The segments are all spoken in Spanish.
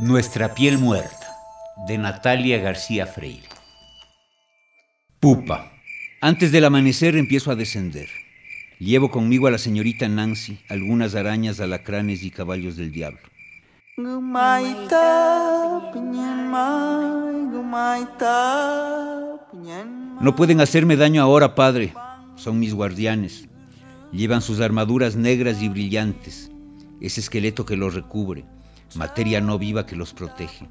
Nuestra piel muerta, de Natalia García Freire. Pupa. Antes del amanecer empiezo a descender. Llevo conmigo a la señorita Nancy algunas arañas, alacranes y caballos del diablo. No pueden hacerme daño ahora, padre. Son mis guardianes. Llevan sus armaduras negras y brillantes, ese esqueleto que los recubre, materia no viva que los protege.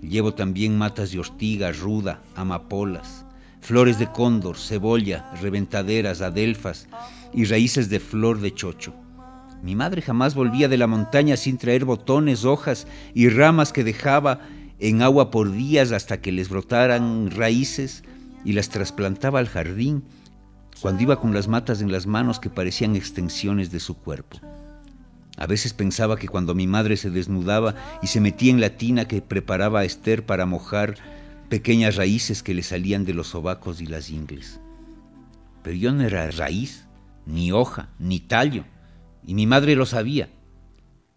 Llevo también matas de ortiga, ruda, amapolas, flores de cóndor, cebolla, reventaderas, adelfas y raíces de flor de chocho. Mi madre jamás volvía de la montaña sin traer botones, hojas y ramas que dejaba en agua por días hasta que les brotaran raíces y las trasplantaba al jardín cuando iba con las matas en las manos que parecían extensiones de su cuerpo. A veces pensaba que cuando mi madre se desnudaba y se metía en la tina que preparaba a Esther para mojar pequeñas raíces que le salían de los sobacos y las ingles. Pero yo no era raíz, ni hoja, ni tallo, y mi madre lo sabía.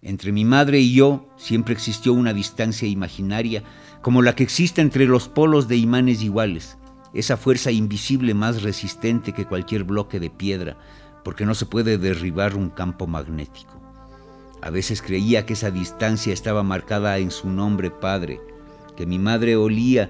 Entre mi madre y yo siempre existió una distancia imaginaria como la que existe entre los polos de imanes iguales, esa fuerza invisible más resistente que cualquier bloque de piedra, porque no se puede derribar un campo magnético. A veces creía que esa distancia estaba marcada en su nombre Padre, que mi madre olía,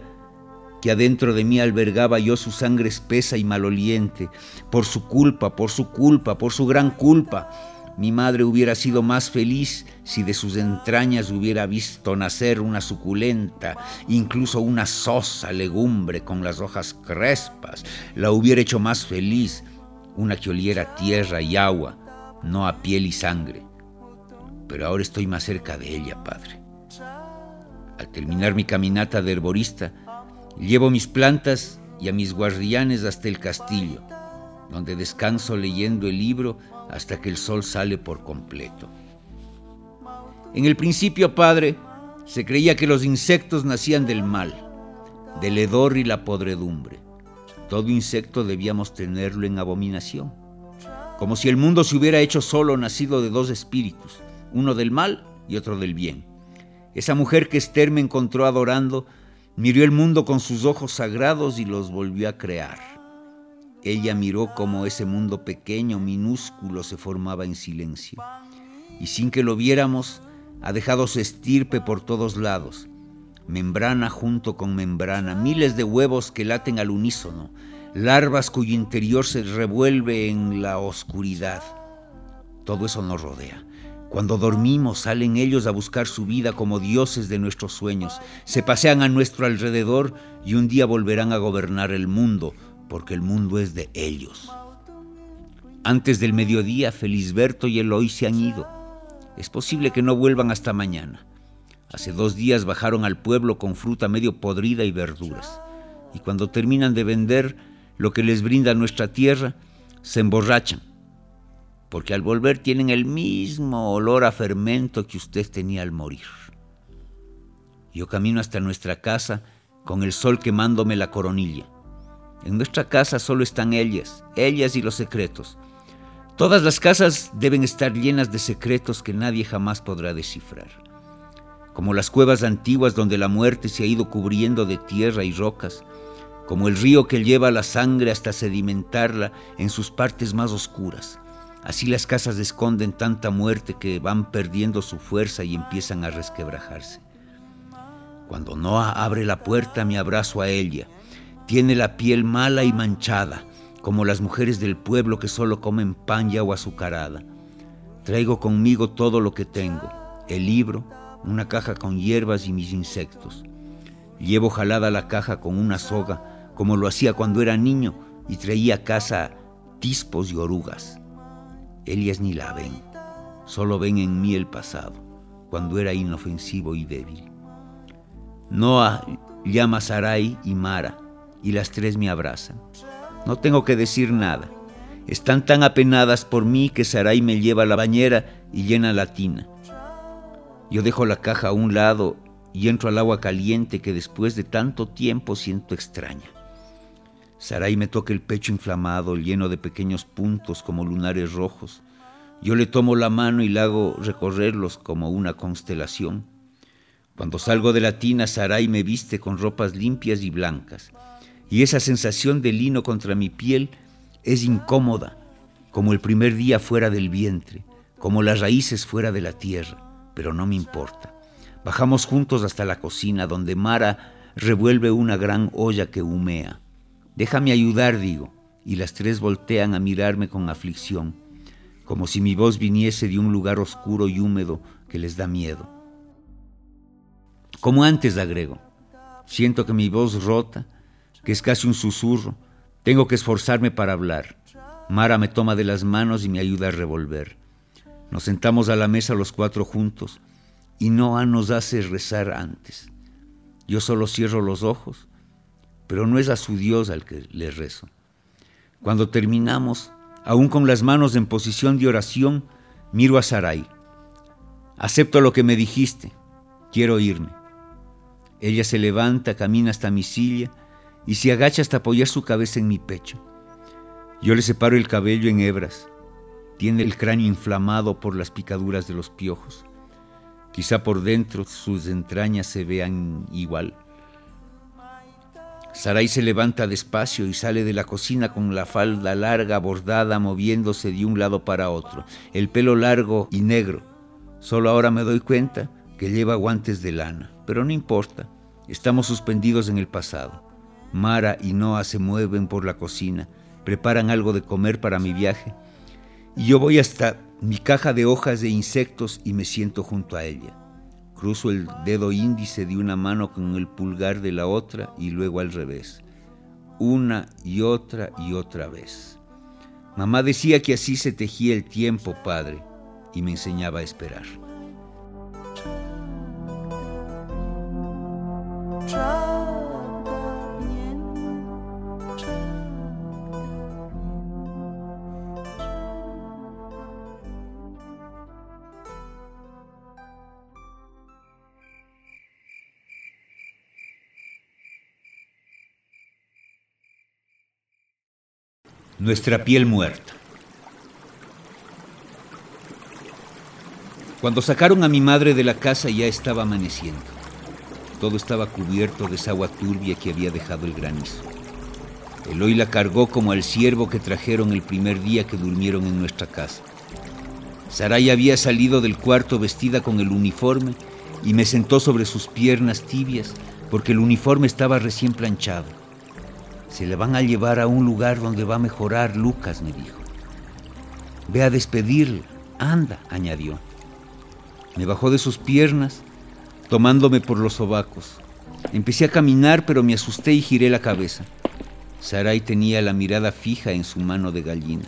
que adentro de mí albergaba yo su sangre espesa y maloliente, por su culpa, por su culpa, por su gran culpa. Mi madre hubiera sido más feliz si de sus entrañas hubiera visto nacer una suculenta, incluso una sosa legumbre con las hojas crespas. La hubiera hecho más feliz una que oliera tierra y agua, no a piel y sangre. Pero ahora estoy más cerca de ella, Padre. Al terminar mi caminata de herborista, llevo mis plantas y a mis guardianes hasta el castillo, donde descanso leyendo el libro hasta que el sol sale por completo. En el principio, Padre, se creía que los insectos nacían del mal, del hedor y la podredumbre. Todo insecto debíamos tenerlo en abominación, como si el mundo se hubiera hecho solo nacido de dos espíritus, uno del mal y otro del bien. Esa mujer que Esther me encontró adorando miró el mundo con sus ojos sagrados y los volvió a crear. Ella miró cómo ese mundo pequeño, minúsculo, se formaba en silencio. Y sin que lo viéramos, ha dejado su estirpe por todos lados. Membrana junto con membrana, miles de huevos que laten al unísono, larvas cuyo interior se revuelve en la oscuridad. Todo eso nos rodea. Cuando dormimos salen ellos a buscar su vida como dioses de nuestros sueños, se pasean a nuestro alrededor y un día volverán a gobernar el mundo, porque el mundo es de ellos. Antes del mediodía, Felisberto y Eloy se han ido. Es posible que no vuelvan hasta mañana. Hace dos días bajaron al pueblo con fruta medio podrida y verduras. Y cuando terminan de vender lo que les brinda nuestra tierra, se emborrachan. Porque al volver tienen el mismo olor a fermento que usted tenía al morir. Yo camino hasta nuestra casa con el sol quemándome la coronilla. En nuestra casa solo están ellas, ellas y los secretos. Todas las casas deben estar llenas de secretos que nadie jamás podrá descifrar. Como las cuevas antiguas donde la muerte se ha ido cubriendo de tierra y rocas, como el río que lleva la sangre hasta sedimentarla en sus partes más oscuras. Así las casas esconden tanta muerte que van perdiendo su fuerza y empiezan a resquebrajarse. Cuando Noah abre la puerta me abrazo a ella tiene la piel mala y manchada, como las mujeres del pueblo que solo comen pan y agua azucarada. Traigo conmigo todo lo que tengo, el libro, una caja con hierbas y mis insectos. Llevo jalada la caja con una soga, como lo hacía cuando era niño y traía a casa tispos y orugas. Ellas ni la ven, solo ven en mí el pasado, cuando era inofensivo y débil. Noah llama a Sarai y Mara, y las tres me abrazan. No tengo que decir nada. Están tan apenadas por mí que Sarai me lleva a la bañera y llena la tina. Yo dejo la caja a un lado y entro al agua caliente que después de tanto tiempo siento extraña. Sarai me toca el pecho inflamado, lleno de pequeños puntos como lunares rojos. Yo le tomo la mano y la hago recorrerlos como una constelación. Cuando salgo de la tina, Sarai me viste con ropas limpias y blancas, y esa sensación de lino contra mi piel es incómoda, como el primer día fuera del vientre, como las raíces fuera de la tierra, pero no me importa. Bajamos juntos hasta la cocina, donde Mara revuelve una gran olla que humea. Déjame ayudar, digo, y las tres voltean a mirarme con aflicción, como si mi voz viniese de un lugar oscuro y húmedo que les da miedo. Como antes, agrego, siento que mi voz rota, que es casi un susurro, tengo que esforzarme para hablar. Mara me toma de las manos y me ayuda a revolver. Nos sentamos a la mesa los cuatro juntos y Noah nos hace rezar antes. Yo solo cierro los ojos, pero no es a su Dios al que le rezo. Cuando terminamos, aún con las manos en posición de oración, miro a Sarai. Acepto lo que me dijiste, quiero irme. Ella se levanta, camina hasta mi silla y se agacha hasta apoyar su cabeza en mi pecho. Yo le separo el cabello en hebras. Tiene el cráneo inflamado por las picaduras de los piojos. Quizá por dentro sus entrañas se vean igual. Sarai se levanta despacio y sale de la cocina con la falda larga bordada moviéndose de un lado para otro, el pelo largo y negro. Solo ahora me doy cuenta que lleva guantes de lana, pero no importa, estamos suspendidos en el pasado. Mara y Noah se mueven por la cocina, preparan algo de comer para mi viaje, y yo voy hasta mi caja de hojas de insectos y me siento junto a ella. Cruzo el dedo índice de una mano con el pulgar de la otra y luego al revés. Una y otra y otra vez. Mamá decía que así se tejía el tiempo, padre, y me enseñaba a esperar. Nuestra piel muerta. Cuando sacaron a mi madre de la casa ya estaba amaneciendo. Todo estaba cubierto de esa agua turbia que había dejado el granizo. Eloy la cargó como al ciervo que trajeron el primer día que durmieron en nuestra casa. Saray había salido del cuarto vestida con el uniforme y me sentó sobre sus piernas tibias porque el uniforme estaba recién planchado. Se le van a llevar a un lugar donde va a mejorar, Lucas, me dijo. Ve a despedirle. Anda, añadió. Me bajó de sus piernas, tomándome por los sobacos. Empecé a caminar, pero me asusté y giré la cabeza. Sarai tenía la mirada fija en su mano de gallina.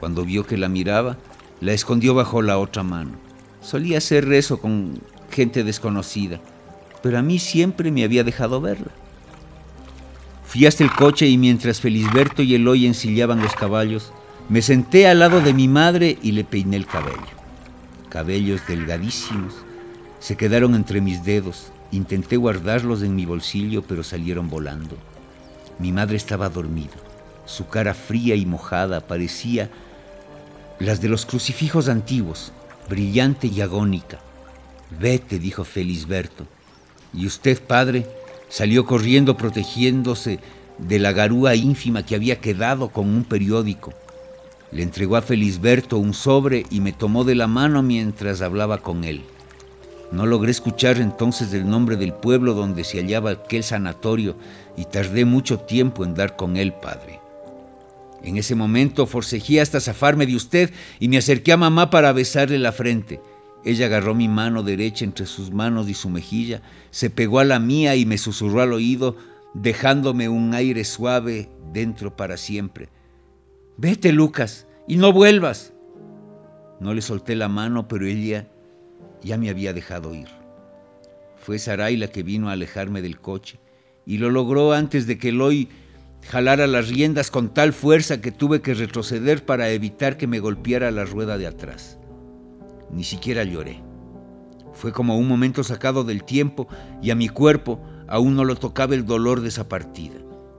Cuando vio que la miraba, la escondió bajo la otra mano. Solía hacer eso con gente desconocida, pero a mí siempre me había dejado verla. Fui hasta el coche y mientras Felisberto y Eloy ensillaban los caballos, me senté al lado de mi madre y le peiné el cabello. Cabellos delgadísimos se quedaron entre mis dedos. Intenté guardarlos en mi bolsillo, pero salieron volando. Mi madre estaba dormida. Su cara fría y mojada parecía las de los crucifijos antiguos, brillante y agónica. Vete, dijo Felisberto. ¿Y usted, padre? Salió corriendo protegiéndose de la garúa ínfima que había quedado con un periódico. Le entregó a Felisberto un sobre y me tomó de la mano mientras hablaba con él. No logré escuchar entonces el nombre del pueblo donde se hallaba aquel sanatorio y tardé mucho tiempo en dar con él, padre. En ese momento forcejeé hasta zafarme de usted y me acerqué a mamá para besarle la frente. Ella agarró mi mano derecha entre sus manos y su mejilla, se pegó a la mía y me susurró al oído, dejándome un aire suave dentro para siempre. Vete, Lucas, y no vuelvas. No le solté la mano, pero ella ya me había dejado ir. Fue Sarai la que vino a alejarme del coche, y lo logró antes de que Eloy jalara las riendas con tal fuerza que tuve que retroceder para evitar que me golpeara la rueda de atrás. Ni siquiera lloré. Fue como un momento sacado del tiempo y a mi cuerpo aún no lo tocaba el dolor de esa partida,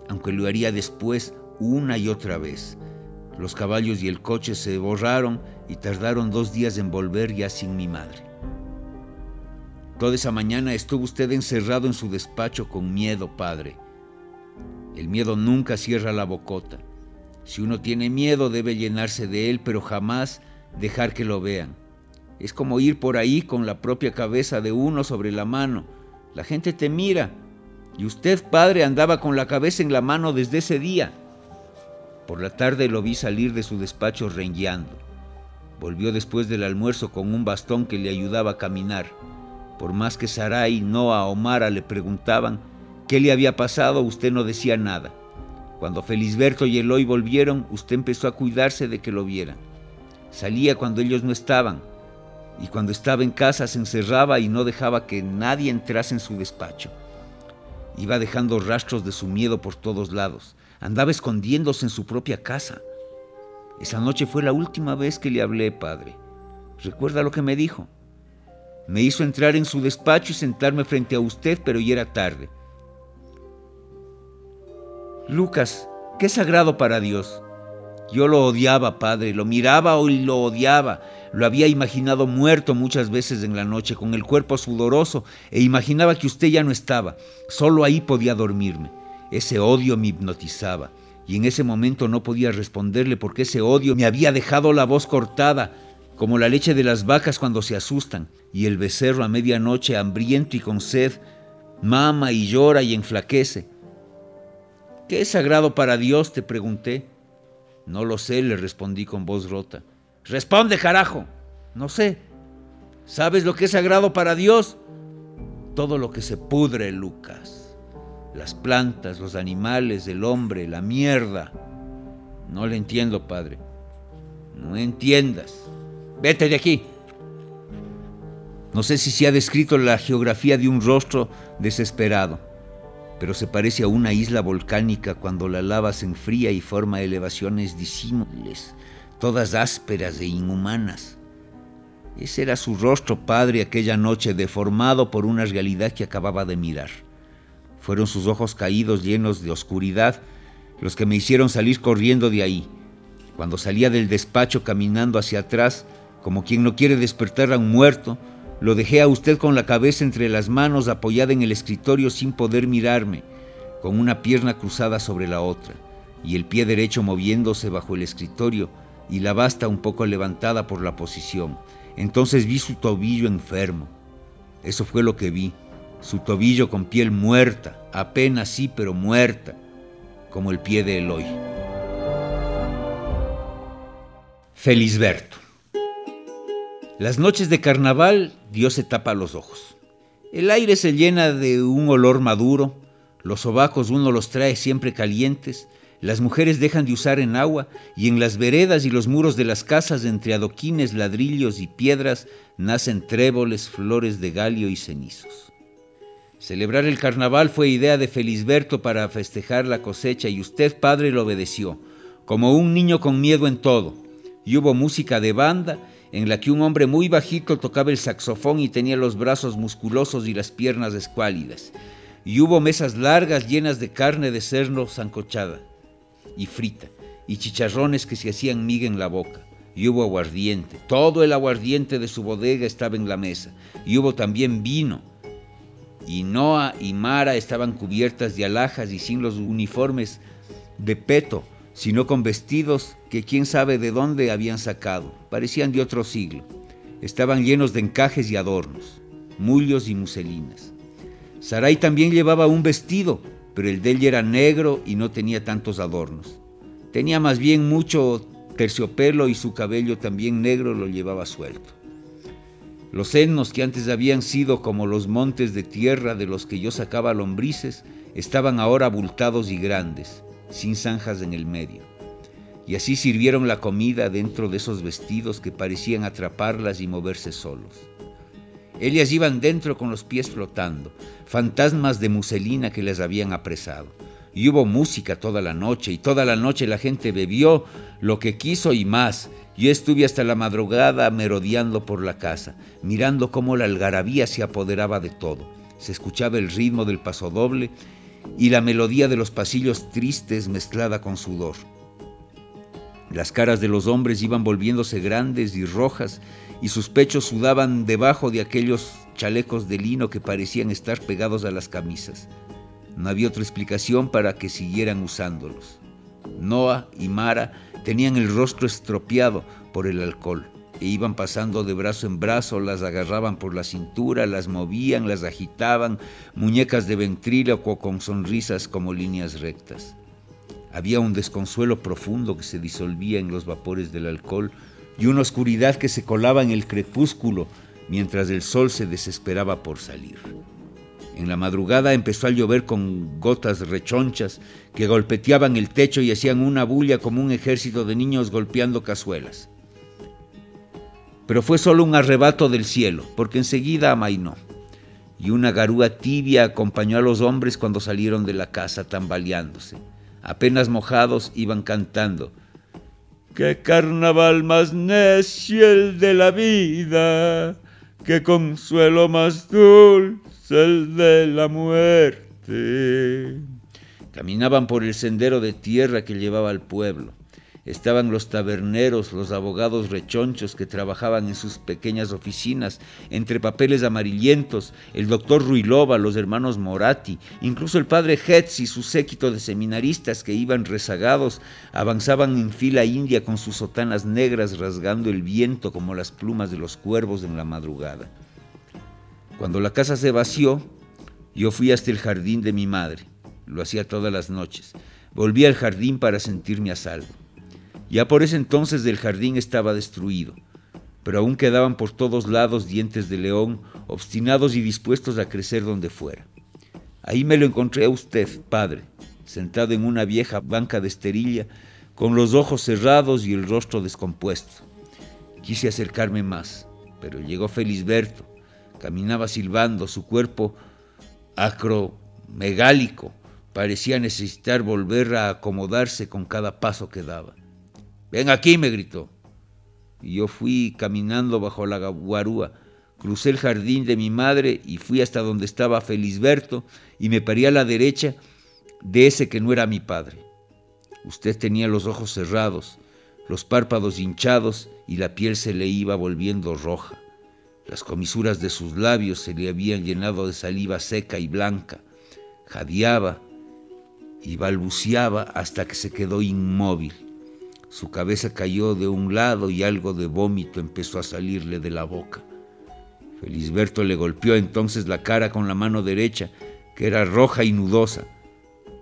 aunque lo haría después una y otra vez. Los caballos y el coche se borraron y tardaron dos días en volver ya sin mi madre. Toda esa mañana estuvo usted encerrado en su despacho con miedo, padre. El miedo nunca cierra la bocota. Si uno tiene miedo debe llenarse de él, pero jamás dejar que lo vean. Es como ir por ahí con la propia cabeza de uno sobre la mano. La gente te mira. Y usted, padre, andaba con la cabeza en la mano desde ese día. Por la tarde lo vi salir de su despacho rengueando. Volvió después del almuerzo con un bastón que le ayudaba a caminar. Por más que Sarai, Noah o Mara le preguntaban qué le había pasado, usted no decía nada. Cuando Felisberto y Eloy volvieron, usted empezó a cuidarse de que lo vieran. Salía cuando ellos no estaban, y cuando estaba en casa se encerraba y no dejaba que nadie entrase en su despacho. Iba dejando rastros de su miedo por todos lados. Andaba escondiéndose en su propia casa. Esa noche fue la última vez que le hablé, padre. ¿Recuerda lo que me dijo? Me hizo entrar en su despacho y sentarme frente a usted, pero ya era tarde. Lucas, qué sagrado para Dios. Yo lo odiaba, padre, lo miraba y lo odiaba. Lo había imaginado muerto muchas veces en la noche, con el cuerpo sudoroso, e imaginaba que usted ya no estaba. Solo ahí podía dormirme. Ese odio me hipnotizaba, y en ese momento no podía responderle porque ese odio me había dejado la voz cortada, como la leche de las vacas cuando se asustan, y el becerro a medianoche, hambriento y con sed, mama y llora y enflaquece. ¿Qué es sagrado para Dios? te pregunté. No lo sé, le respondí con voz rota. Responde, carajo. No sé. ¿Sabes lo que es sagrado para Dios? Todo lo que se pudre, Lucas. Las plantas, los animales, el hombre, la mierda. No le entiendo, padre. No entiendas. Vete de aquí. No sé si se ha descrito la geografía de un rostro desesperado pero se parece a una isla volcánica cuando la lava se enfría y forma elevaciones disímiles, todas ásperas e inhumanas. Ese era su rostro padre aquella noche, deformado por una realidad que acababa de mirar. Fueron sus ojos caídos llenos de oscuridad los que me hicieron salir corriendo de ahí. Cuando salía del despacho caminando hacia atrás, como quien no quiere despertar a un muerto, lo dejé a usted con la cabeza entre las manos apoyada en el escritorio sin poder mirarme, con una pierna cruzada sobre la otra, y el pie derecho moviéndose bajo el escritorio y la basta un poco levantada por la posición. Entonces vi su tobillo enfermo. Eso fue lo que vi, su tobillo con piel muerta, apenas sí, pero muerta, como el pie de Eloy. Felisberto. Las noches de carnaval Dios se tapa los ojos. El aire se llena de un olor maduro, los sobacos uno los trae siempre calientes, las mujeres dejan de usar en agua y en las veredas y los muros de las casas entre adoquines, ladrillos y piedras nacen tréboles, flores de galio y cenizos. Celebrar el carnaval fue idea de Felisberto para festejar la cosecha y usted, padre, lo obedeció, como un niño con miedo en todo. Y hubo música de banda en la que un hombre muy bajito tocaba el saxofón y tenía los brazos musculosos y las piernas escuálidas. Y hubo mesas largas llenas de carne de cerdo zancochada y frita, y chicharrones que se hacían miga en la boca. Y hubo aguardiente, todo el aguardiente de su bodega estaba en la mesa. Y hubo también vino. Y Noa y Mara estaban cubiertas de alhajas y sin los uniformes de peto sino con vestidos que quién sabe de dónde habían sacado, parecían de otro siglo. Estaban llenos de encajes y adornos, mullos y muselinas. Sarai también llevaba un vestido, pero el de ella era negro y no tenía tantos adornos. Tenía más bien mucho terciopelo y su cabello también negro lo llevaba suelto. Los senos que antes habían sido como los montes de tierra de los que yo sacaba lombrices, estaban ahora abultados y grandes, sin zanjas en el medio. Y así sirvieron la comida dentro de esos vestidos que parecían atraparlas y moverse solos. Ellas iban dentro con los pies flotando, fantasmas de muselina que les habían apresado. Y hubo música toda la noche, y toda la noche la gente bebió lo que quiso y más. Yo estuve hasta la madrugada merodeando por la casa, mirando cómo la algarabía se apoderaba de todo. Se escuchaba el ritmo del pasodoble y la melodía de los pasillos tristes mezclada con sudor. Las caras de los hombres iban volviéndose grandes y rojas y sus pechos sudaban debajo de aquellos chalecos de lino que parecían estar pegados a las camisas. No había otra explicación para que siguieran usándolos. Noah y Mara tenían el rostro estropeado por el alcohol e iban pasando de brazo en brazo, las agarraban por la cintura, las movían, las agitaban, muñecas de ventríloco con sonrisas como líneas rectas. Había un desconsuelo profundo que se disolvía en los vapores del alcohol y una oscuridad que se colaba en el crepúsculo mientras el sol se desesperaba por salir. En la madrugada empezó a llover con gotas rechonchas que golpeteaban el techo y hacían una bulla como un ejército de niños golpeando cazuelas. Pero fue solo un arrebato del cielo, porque enseguida amainó. Y una garúa tibia acompañó a los hombres cuando salieron de la casa tambaleándose. Apenas mojados iban cantando. ¡Qué carnaval más necio el de la vida! ¡Qué consuelo más dulce el de la muerte! Caminaban por el sendero de tierra que llevaba al pueblo. Estaban los taberneros, los abogados rechonchos que trabajaban en sus pequeñas oficinas, entre papeles amarillentos, el doctor Ruilova, los hermanos Moratti, incluso el padre Hetz y su séquito de seminaristas que iban rezagados, avanzaban en fila india con sus sotanas negras rasgando el viento como las plumas de los cuervos en la madrugada. Cuando la casa se vació, yo fui hasta el jardín de mi madre. Lo hacía todas las noches. Volví al jardín para sentirme a salvo. Ya por ese entonces el jardín estaba destruido, pero aún quedaban por todos lados dientes de león, obstinados y dispuestos a crecer donde fuera. Ahí me lo encontré a usted, padre, sentado en una vieja banca de esterilla, con los ojos cerrados y el rostro descompuesto. Quise acercarme más, pero llegó Felisberto. Caminaba silbando, su cuerpo acromegálico parecía necesitar volver a acomodarse con cada paso que daba. Ven aquí, me gritó. Y yo fui caminando bajo la guarúa, crucé el jardín de mi madre y fui hasta donde estaba Felisberto y me paré a la derecha de ese que no era mi padre. Usted tenía los ojos cerrados, los párpados hinchados y la piel se le iba volviendo roja. Las comisuras de sus labios se le habían llenado de saliva seca y blanca. Jadeaba y balbuceaba hasta que se quedó inmóvil. Su cabeza cayó de un lado y algo de vómito empezó a salirle de la boca. Felisberto le golpeó entonces la cara con la mano derecha, que era roja y nudosa.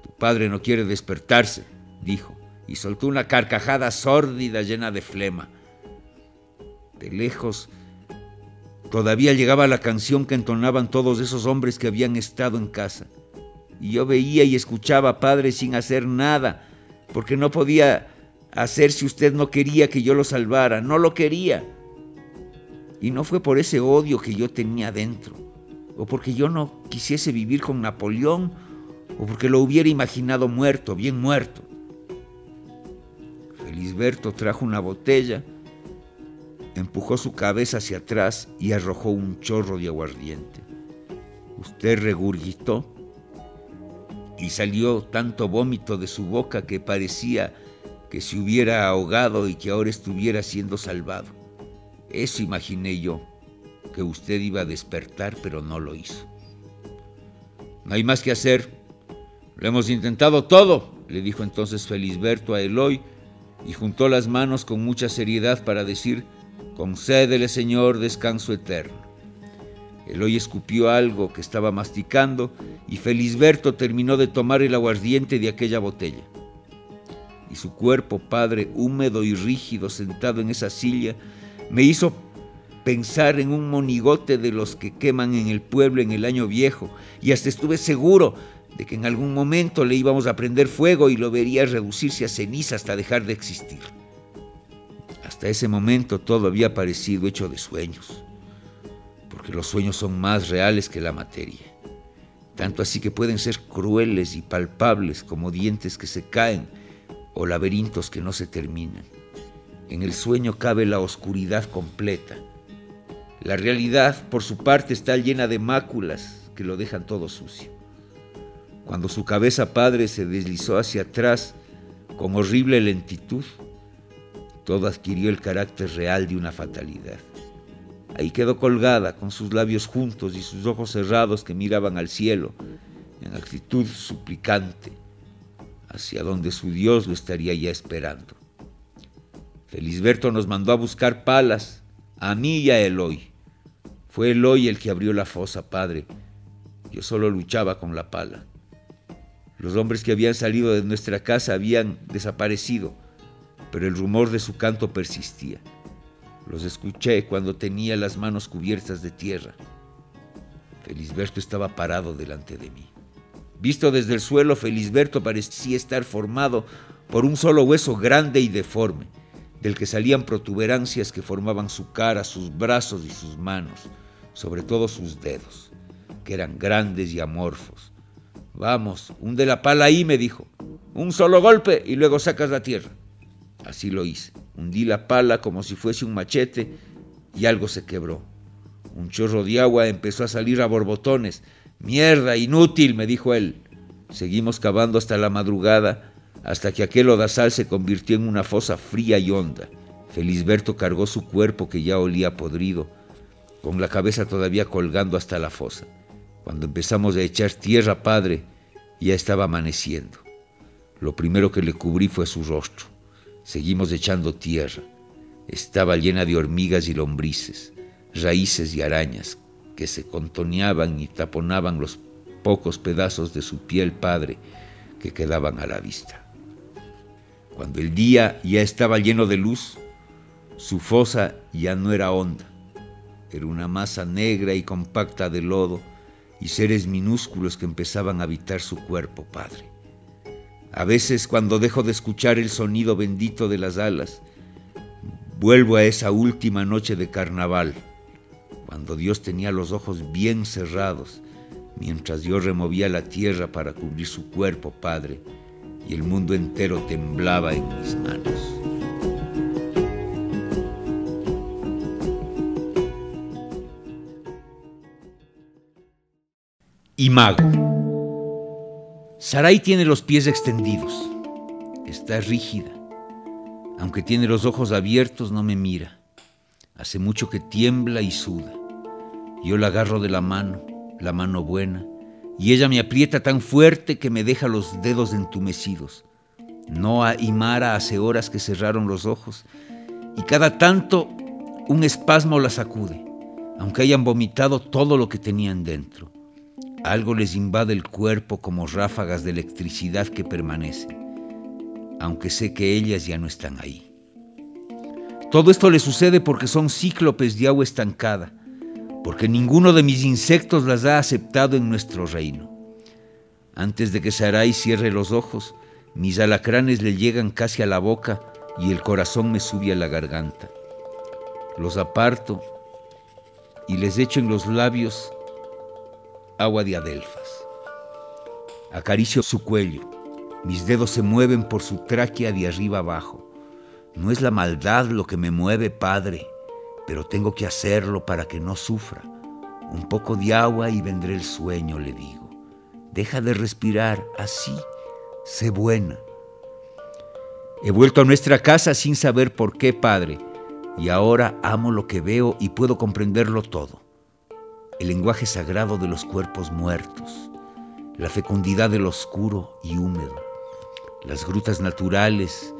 Tu padre no quiere despertarse, dijo, y soltó una carcajada sórdida llena de flema. De lejos todavía llegaba la canción que entonaban todos esos hombres que habían estado en casa. Y yo veía y escuchaba a padre sin hacer nada, porque no podía hacer si usted no quería que yo lo salvara, no lo quería. Y no fue por ese odio que yo tenía dentro, o porque yo no quisiese vivir con Napoleón, o porque lo hubiera imaginado muerto, bien muerto. Felisberto trajo una botella, empujó su cabeza hacia atrás y arrojó un chorro de aguardiente. Usted regurgitó y salió tanto vómito de su boca que parecía que se hubiera ahogado y que ahora estuviera siendo salvado. Eso imaginé yo, que usted iba a despertar, pero no lo hizo. No hay más que hacer. Lo hemos intentado todo, le dijo entonces Felisberto a Eloy y juntó las manos con mucha seriedad para decir, concédele Señor descanso eterno. Eloy escupió algo que estaba masticando y Felisberto terminó de tomar el aguardiente de aquella botella y su cuerpo, padre, húmedo y rígido, sentado en esa silla, me hizo pensar en un monigote de los que queman en el pueblo en el año viejo, y hasta estuve seguro de que en algún momento le íbamos a prender fuego y lo vería reducirse a ceniza hasta dejar de existir. Hasta ese momento todo había parecido hecho de sueños, porque los sueños son más reales que la materia, tanto así que pueden ser crueles y palpables como dientes que se caen o laberintos que no se terminan. En el sueño cabe la oscuridad completa. La realidad, por su parte, está llena de máculas que lo dejan todo sucio. Cuando su cabeza padre se deslizó hacia atrás con horrible lentitud, todo adquirió el carácter real de una fatalidad. Ahí quedó colgada, con sus labios juntos y sus ojos cerrados que miraban al cielo, en actitud suplicante, hacia donde su Dios lo estaría ya esperando. Felisberto nos mandó a buscar palas, a mí y a Eloy. Fue Eloy el que abrió la fosa, padre. Yo solo luchaba con la pala. Los hombres que habían salido de nuestra casa habían desaparecido, pero el rumor de su canto persistía. Los escuché cuando tenía las manos cubiertas de tierra. Felisberto estaba parado delante de mí. Visto desde el suelo, Felisberto parecía estar formado por un solo hueso grande y deforme, del que salían protuberancias que formaban su cara, sus brazos y sus manos, sobre todo sus dedos, que eran grandes y amorfos. Vamos, hunde la pala ahí, me dijo. Un solo golpe y luego sacas la tierra. Así lo hice. Hundí la pala como si fuese un machete y algo se quebró. Un chorro de agua empezó a salir a borbotones. Mierda, inútil, me dijo él. Seguimos cavando hasta la madrugada, hasta que aquel odasal se convirtió en una fosa fría y honda. Felisberto cargó su cuerpo que ya olía podrido, con la cabeza todavía colgando hasta la fosa. Cuando empezamos a echar tierra, padre, ya estaba amaneciendo. Lo primero que le cubrí fue su rostro. Seguimos echando tierra. Estaba llena de hormigas y lombrices, raíces y arañas que se contoneaban y taponaban los pocos pedazos de su piel padre que quedaban a la vista. Cuando el día ya estaba lleno de luz, su fosa ya no era honda, era una masa negra y compacta de lodo y seres minúsculos que empezaban a habitar su cuerpo, Padre. A veces cuando dejo de escuchar el sonido bendito de las alas, vuelvo a esa última noche de carnaval, cuando Dios tenía los ojos bien cerrados, mientras yo removía la tierra para cubrir su cuerpo, Padre, y el mundo entero temblaba en mis manos. Y mago. Sarai tiene los pies extendidos. Está rígida. Aunque tiene los ojos abiertos, no me mira. Hace mucho que tiembla y suda. Yo la agarro de la mano, la mano buena, y ella me aprieta tan fuerte que me deja los dedos entumecidos. Noah y Mara hace horas que cerraron los ojos, y cada tanto un espasmo la sacude, aunque hayan vomitado todo lo que tenían dentro. Algo les invade el cuerpo como ráfagas de electricidad que permanecen, aunque sé que ellas ya no están ahí. Todo esto le sucede porque son cíclopes de agua estancada, porque ninguno de mis insectos las ha aceptado en nuestro reino. Antes de que Sarai cierre los ojos, mis alacranes le llegan casi a la boca y el corazón me sube a la garganta. Los aparto y les echo en los labios agua de adelfas. Acaricio su cuello, mis dedos se mueven por su tráquea de arriba abajo. No es la maldad lo que me mueve, Padre, pero tengo que hacerlo para que no sufra. Un poco de agua y vendré el sueño, le digo. Deja de respirar así, sé buena. He vuelto a nuestra casa sin saber por qué, Padre, y ahora amo lo que veo y puedo comprenderlo todo el lenguaje sagrado de los cuerpos muertos, la fecundidad del oscuro y húmedo, las grutas naturales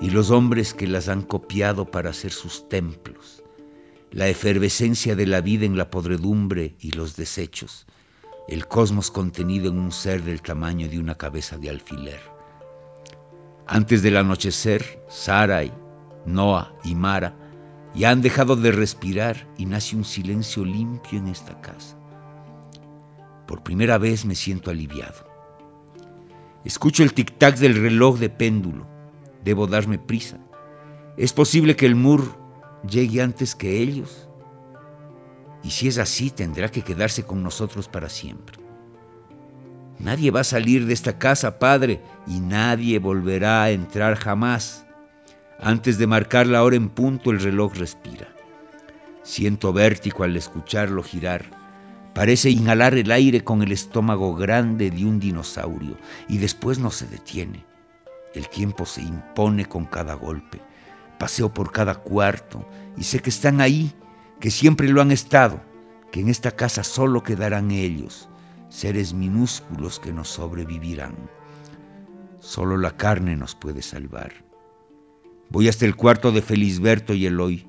y los hombres que las han copiado para hacer sus templos, la efervescencia de la vida en la podredumbre y los desechos, el cosmos contenido en un ser del tamaño de una cabeza de alfiler. Antes del anochecer, Sarai, Noah y Mara ya han dejado de respirar y nace un silencio limpio en esta casa. Por primera vez me siento aliviado. Escucho el tic-tac del reloj de péndulo. Debo darme prisa. ¿Es posible que el Mur llegue antes que ellos? Y si es así, tendrá que quedarse con nosotros para siempre. Nadie va a salir de esta casa, Padre, y nadie volverá a entrar jamás. Antes de marcar la hora en punto, el reloj respira. Siento vértigo al escucharlo girar. Parece inhalar el aire con el estómago grande de un dinosaurio y después no se detiene. El tiempo se impone con cada golpe. Paseo por cada cuarto y sé que están ahí, que siempre lo han estado, que en esta casa solo quedarán ellos, seres minúsculos que nos sobrevivirán. Solo la carne nos puede salvar. Voy hasta el cuarto de Felisberto y Eloy.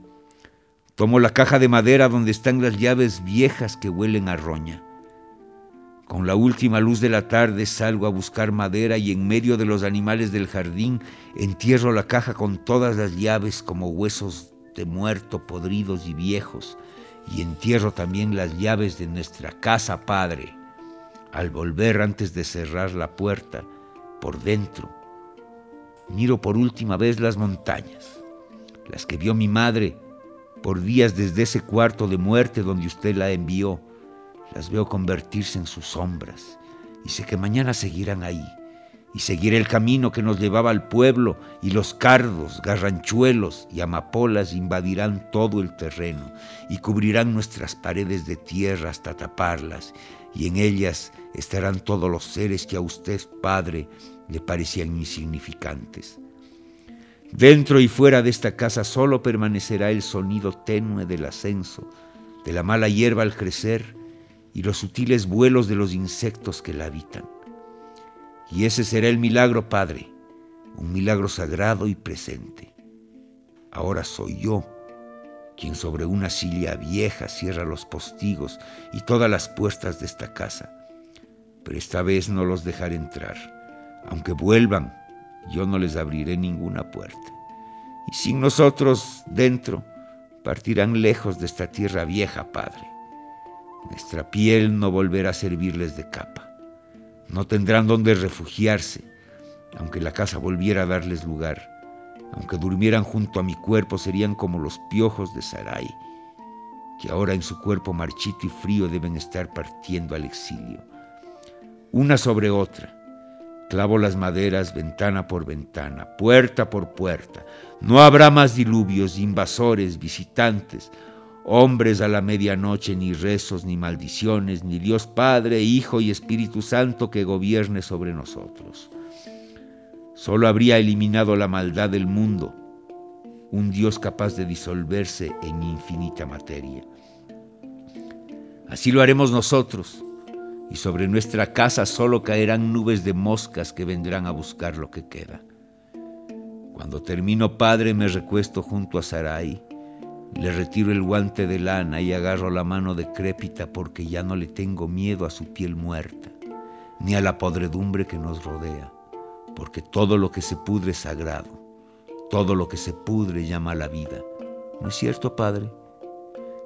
Tomo la caja de madera donde están las llaves viejas que huelen a roña. Con la última luz de la tarde salgo a buscar madera y en medio de los animales del jardín entierro la caja con todas las llaves como huesos de muerto podridos y viejos y entierro también las llaves de nuestra casa, Padre. Al volver antes de cerrar la puerta, por dentro, miro por última vez las montañas, las que vio mi madre por días desde ese cuarto de muerte donde usted la envió. Las veo convertirse en sus sombras y sé que mañana seguirán ahí y seguiré el camino que nos llevaba al pueblo y los cardos, garranchuelos y amapolas invadirán todo el terreno y cubrirán nuestras paredes de tierra hasta taparlas y en ellas estarán todos los seres que a usted, Padre, le parecían insignificantes. Dentro y fuera de esta casa solo permanecerá el sonido tenue del ascenso, de la mala hierba al crecer y los sutiles vuelos de los insectos que la habitan. Y ese será el milagro, Padre, un milagro sagrado y presente. Ahora soy yo quien sobre una silla vieja cierra los postigos y todas las puertas de esta casa. Pero esta vez no los dejaré entrar. Aunque vuelvan, yo no les abriré ninguna puerta. Y sin nosotros dentro, partirán lejos de esta tierra vieja, Padre. Nuestra piel no volverá a servirles de capa. No tendrán donde refugiarse, aunque la casa volviera a darles lugar. Aunque durmieran junto a mi cuerpo, serían como los piojos de Sarai, que ahora en su cuerpo marchito y frío deben estar partiendo al exilio. Una sobre otra, clavo las maderas ventana por ventana, puerta por puerta. No habrá más diluvios, invasores, visitantes, hombres a la medianoche, ni rezos, ni maldiciones, ni Dios Padre, Hijo y Espíritu Santo que gobierne sobre nosotros. Solo habría eliminado la maldad del mundo, un Dios capaz de disolverse en infinita materia. Así lo haremos nosotros, y sobre nuestra casa solo caerán nubes de moscas que vendrán a buscar lo que queda. Cuando termino, Padre, me recuesto junto a Sarai, le retiro el guante de lana y agarro la mano decrépita porque ya no le tengo miedo a su piel muerta, ni a la podredumbre que nos rodea, porque todo lo que se pudre es sagrado, todo lo que se pudre llama la vida. ¿No es cierto, Padre?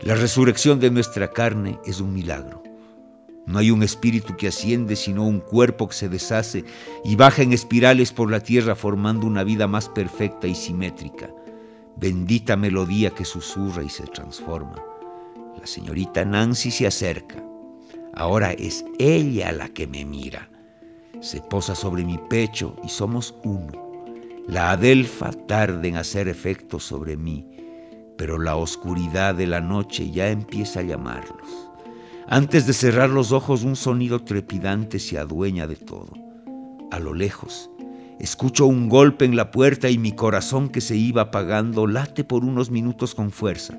La resurrección de nuestra carne es un milagro. No hay un espíritu que asciende, sino un cuerpo que se deshace y baja en espirales por la tierra formando una vida más perfecta y simétrica bendita melodía que susurra y se transforma. La señorita Nancy se acerca. Ahora es ella la que me mira. Se posa sobre mi pecho y somos uno. La adelfa tarda en hacer efecto sobre mí, pero la oscuridad de la noche ya empieza a llamarlos. Antes de cerrar los ojos, un sonido trepidante se adueña de todo. A lo lejos, Escucho un golpe en la puerta y mi corazón que se iba apagando late por unos minutos con fuerza.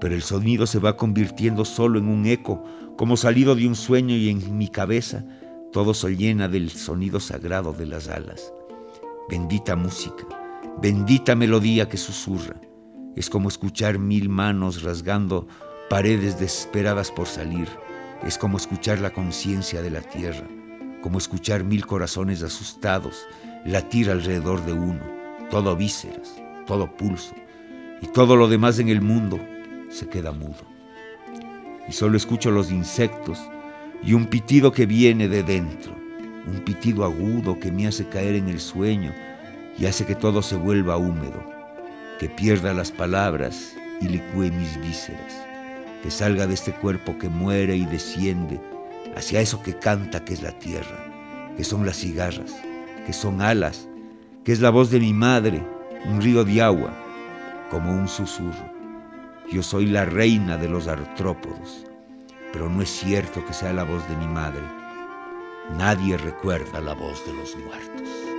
Pero el sonido se va convirtiendo solo en un eco, como salido de un sueño y en mi cabeza todo se llena del sonido sagrado de las alas. Bendita música, bendita melodía que susurra. Es como escuchar mil manos rasgando paredes desesperadas por salir. Es como escuchar la conciencia de la tierra como escuchar mil corazones asustados latir alrededor de uno, todo vísceras, todo pulso, y todo lo demás en el mundo se queda mudo. Y solo escucho los insectos y un pitido que viene de dentro, un pitido agudo que me hace caer en el sueño y hace que todo se vuelva húmedo, que pierda las palabras y licúe mis vísceras, que salga de este cuerpo que muere y desciende hacia eso que canta que es la tierra, que son las cigarras, que son alas, que es la voz de mi madre, un río de agua, como un susurro. Yo soy la reina de los artrópodos, pero no es cierto que sea la voz de mi madre. Nadie recuerda la voz de los muertos.